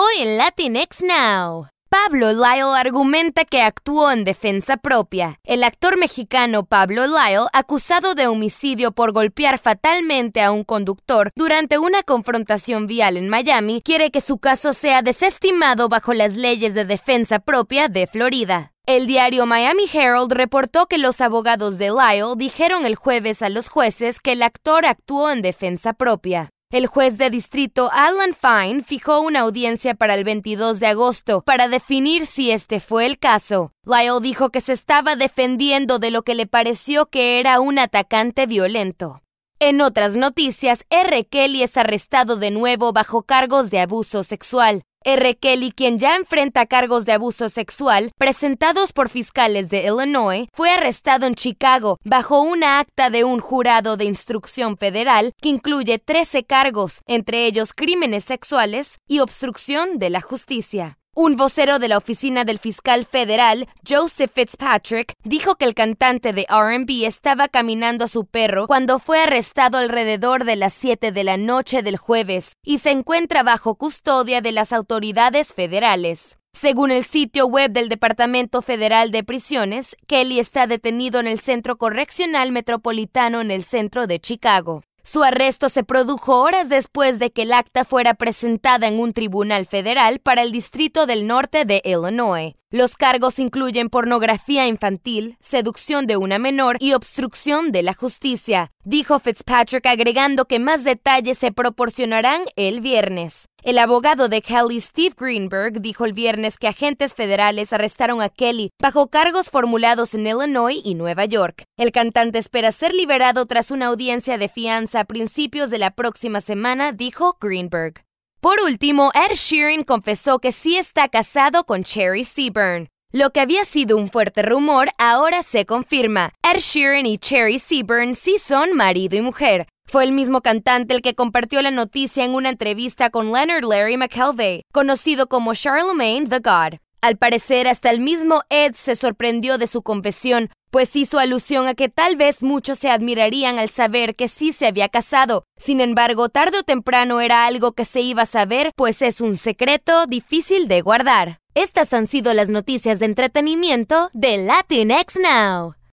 Hoy en Latinx Now. Pablo Lyle argumenta que actuó en defensa propia. El actor mexicano Pablo Lyle, acusado de homicidio por golpear fatalmente a un conductor durante una confrontación vial en Miami, quiere que su caso sea desestimado bajo las leyes de defensa propia de Florida. El diario Miami Herald reportó que los abogados de Lyle dijeron el jueves a los jueces que el actor actuó en defensa propia. El juez de distrito Alan Fine fijó una audiencia para el 22 de agosto para definir si este fue el caso. Lyle dijo que se estaba defendiendo de lo que le pareció que era un atacante violento. En otras noticias, R. Kelly es arrestado de nuevo bajo cargos de abuso sexual. R. Kelly, quien ya enfrenta cargos de abuso sexual presentados por fiscales de Illinois, fue arrestado en Chicago bajo una acta de un jurado de instrucción federal que incluye 13 cargos, entre ellos crímenes sexuales y obstrucción de la justicia. Un vocero de la oficina del fiscal federal, Joseph Fitzpatrick, dijo que el cantante de RB estaba caminando a su perro cuando fue arrestado alrededor de las 7 de la noche del jueves y se encuentra bajo custodia de las autoridades federales. Según el sitio web del Departamento Federal de Prisiones, Kelly está detenido en el Centro Correccional Metropolitano en el centro de Chicago. Su arresto se produjo horas después de que el acta fuera presentada en un tribunal federal para el Distrito del Norte de Illinois. Los cargos incluyen pornografía infantil, seducción de una menor y obstrucción de la justicia, dijo Fitzpatrick agregando que más detalles se proporcionarán el viernes. El abogado de Kelly, Steve Greenberg, dijo el viernes que agentes federales arrestaron a Kelly bajo cargos formulados en Illinois y Nueva York. El cantante espera ser liberado tras una audiencia de fianza a principios de la próxima semana, dijo Greenberg. Por último, Ed Sheeran confesó que sí está casado con Cherry Seaburn. Lo que había sido un fuerte rumor ahora se confirma. Ed Sheeran y Cherry Seaburn sí son marido y mujer. Fue el mismo cantante el que compartió la noticia en una entrevista con Leonard Larry McKelvey, conocido como Charlemagne the God. Al parecer, hasta el mismo Ed se sorprendió de su confesión, pues hizo alusión a que tal vez muchos se admirarían al saber que sí se había casado. Sin embargo, tarde o temprano era algo que se iba a saber, pues es un secreto difícil de guardar. Estas han sido las noticias de entretenimiento de Latinx Now.